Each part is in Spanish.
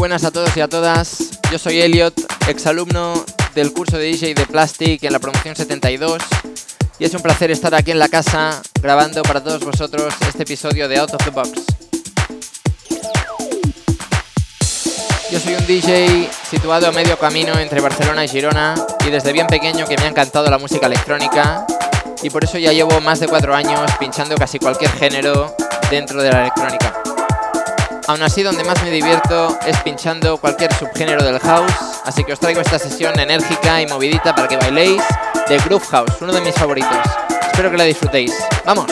Buenas a todos y a todas. Yo soy Elliot, exalumno del curso de DJ de Plastic en la promoción 72. Y es un placer estar aquí en la casa grabando para todos vosotros este episodio de Out of the Box. Yo soy un DJ situado a medio camino entre Barcelona y Girona y desde bien pequeño que me ha encantado la música electrónica y por eso ya llevo más de cuatro años pinchando casi cualquier género dentro de la electrónica. Aún así, donde más me divierto es pinchando cualquier subgénero del house, así que os traigo esta sesión enérgica y movidita para que bailéis de Groove House, uno de mis favoritos. Espero que la disfrutéis. ¡Vamos!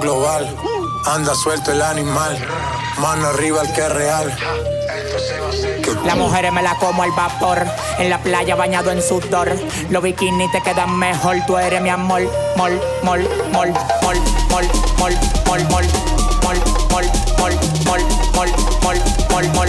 Global, anda suelto el animal, mano arriba el que es real. Las mujeres me la como al vapor, en la playa bañado en sudor. Los bikinis te quedan mejor, tú eres mi amor. Mol, mol, mol, mol, mol, mol, mol, mol, mol, mol, mol, mol, mol, mol, mol, mol,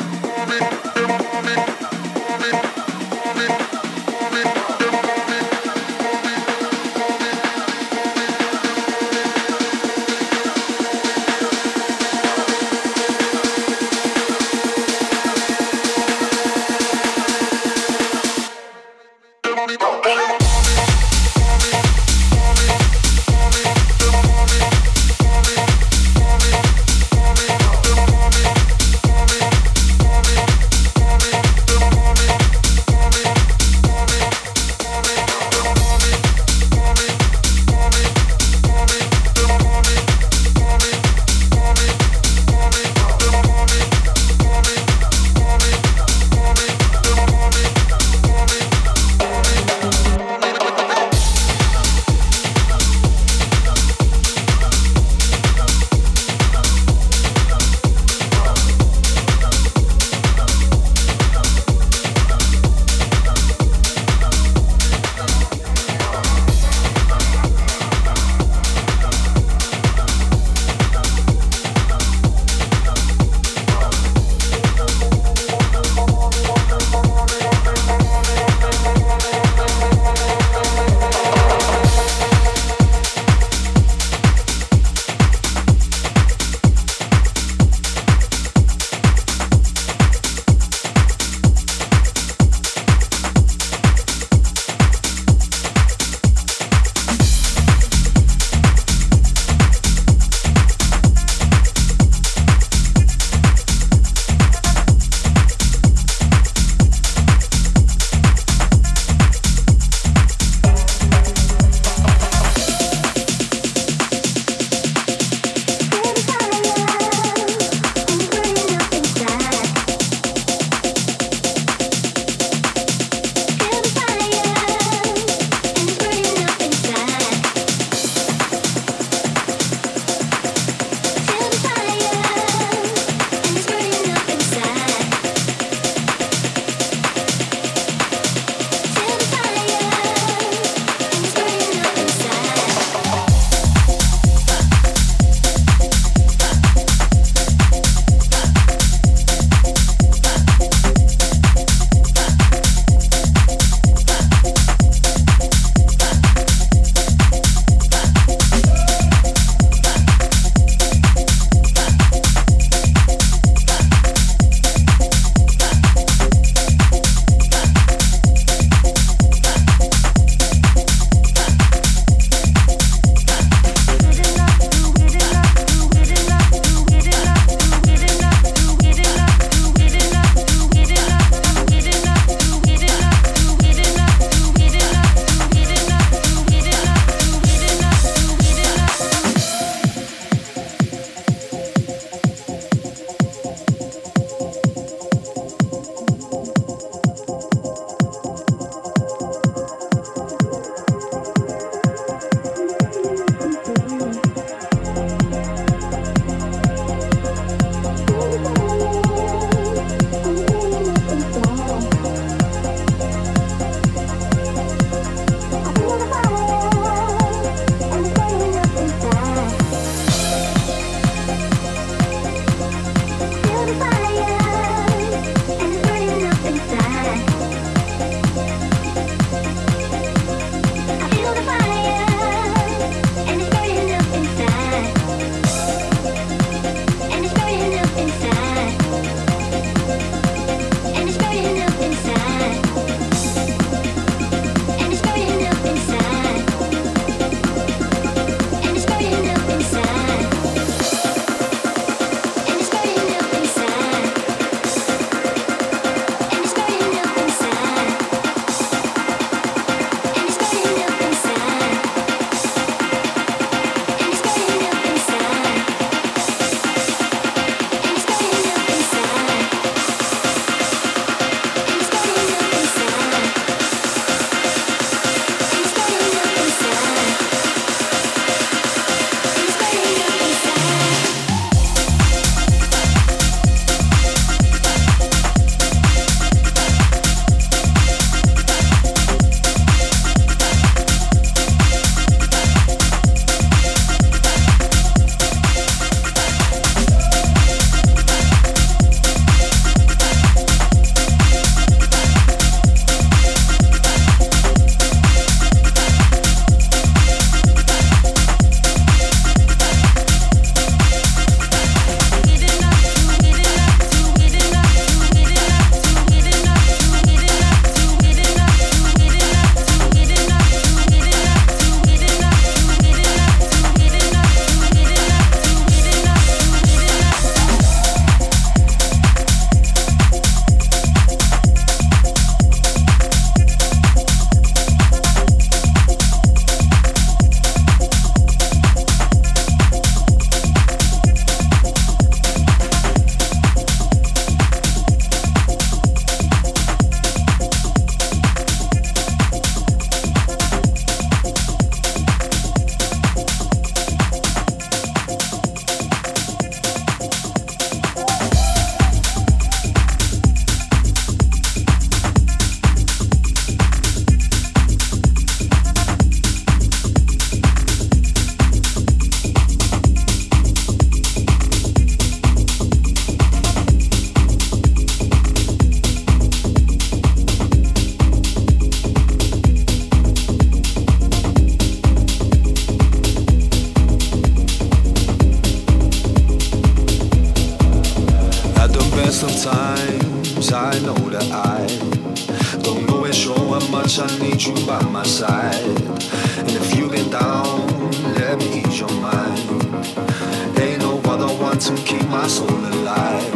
want to keep my soul alive.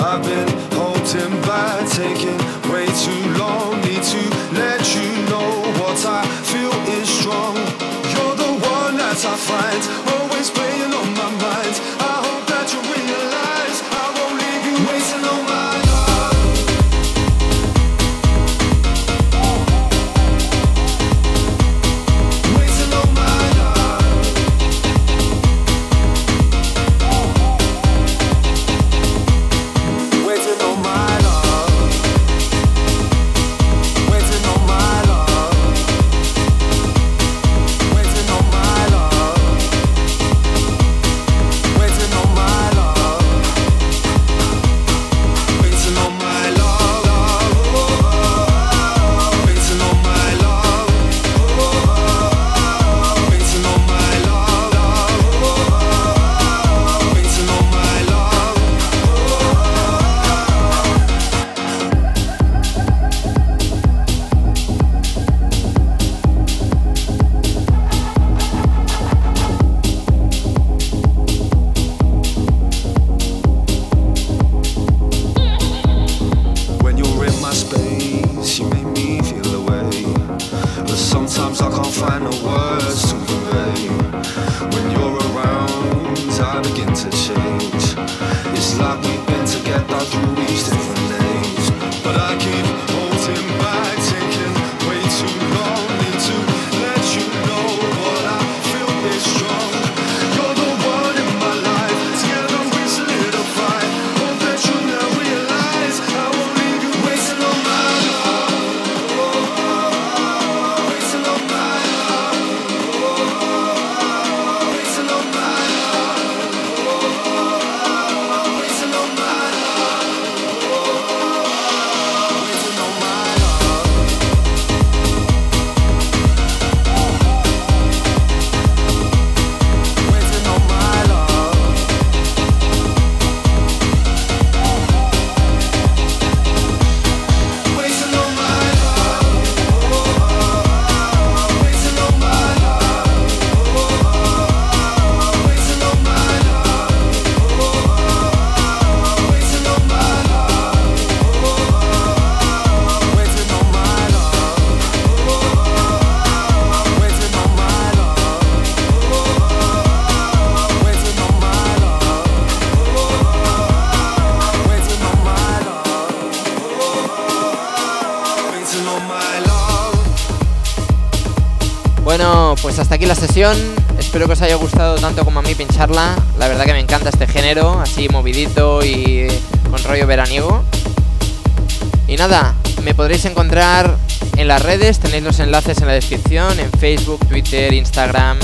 I've been holding back, taking way too long. Need to let you know what I feel is strong. You're the one that I find. La verdad que me encanta este género, así movidito y con rollo veraniego. Y nada, me podréis encontrar en las redes, tenéis los enlaces en la descripción, en Facebook, Twitter, Instagram.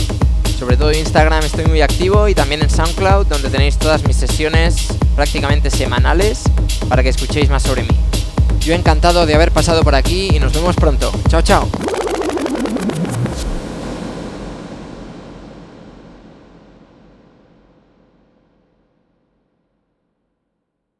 Sobre todo Instagram estoy muy activo y también en SoundCloud, donde tenéis todas mis sesiones prácticamente semanales para que escuchéis más sobre mí. Yo encantado de haber pasado por aquí y nos vemos pronto. Chao, chao.